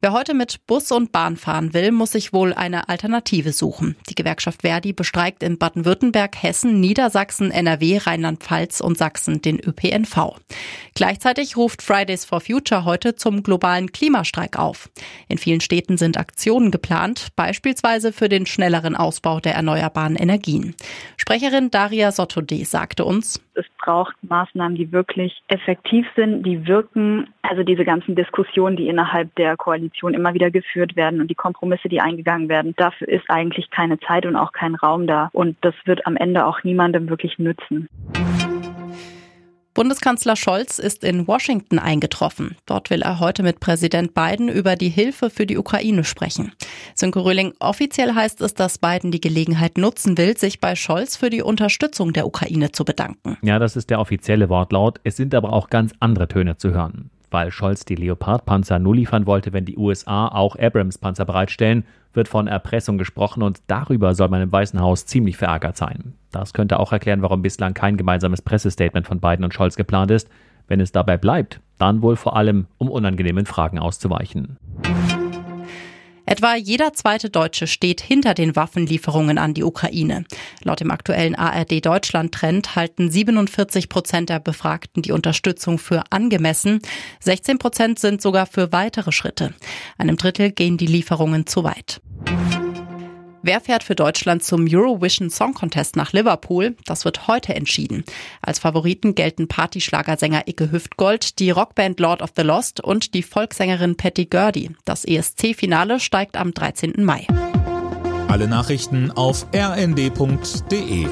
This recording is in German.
Wer heute mit Bus und Bahn fahren will, muss sich wohl eine Alternative suchen. Die Gewerkschaft Verdi bestreikt in Baden-Württemberg, Hessen, Niedersachsen, NRW, Rheinland-Pfalz und Sachsen den ÖPNV. Gleichzeitig ruft Fridays for Future heute zum globalen Klimastreik auf. In vielen Städten sind Aktionen geplant, beispielsweise für den schnelleren Ausbau der erneuerbaren Energien. Sprecherin Daria Sottode sagte uns, es braucht Maßnahmen, die wirklich effektiv sind, die wirken. Also diese ganzen Diskussionen, die innerhalb der Koalition immer wieder geführt werden und die Kompromisse, die eingegangen werden, dafür ist eigentlich keine Zeit und auch kein Raum da. Und das wird am Ende auch niemandem wirklich nützen. Bundeskanzler Scholz ist in Washington eingetroffen. Dort will er heute mit Präsident Biden über die Hilfe für die Ukraine sprechen. Sönke Röhling, offiziell heißt es, dass Biden die Gelegenheit nutzen will, sich bei Scholz für die Unterstützung der Ukraine zu bedanken. Ja, das ist der offizielle Wortlaut. Es sind aber auch ganz andere Töne zu hören weil Scholz die Leopard-Panzer nur liefern wollte, wenn die USA auch Abrams-Panzer bereitstellen, wird von Erpressung gesprochen und darüber soll man im Weißen Haus ziemlich verärgert sein. Das könnte auch erklären, warum bislang kein gemeinsames Pressestatement von Biden und Scholz geplant ist. Wenn es dabei bleibt, dann wohl vor allem, um unangenehmen Fragen auszuweichen. Etwa jeder zweite Deutsche steht hinter den Waffenlieferungen an die Ukraine. Laut dem aktuellen ARD Deutschland Trend halten 47 Prozent der Befragten die Unterstützung für angemessen. 16 Prozent sind sogar für weitere Schritte. Einem Drittel gehen die Lieferungen zu weit. Wer fährt für Deutschland zum Eurovision Song Contest nach Liverpool? Das wird heute entschieden. Als Favoriten gelten Partyschlagersänger Icke Hüftgold, die Rockband Lord of the Lost und die Volkssängerin Patty Gurdy. Das ESC-Finale steigt am 13. Mai. Alle Nachrichten auf rnd.de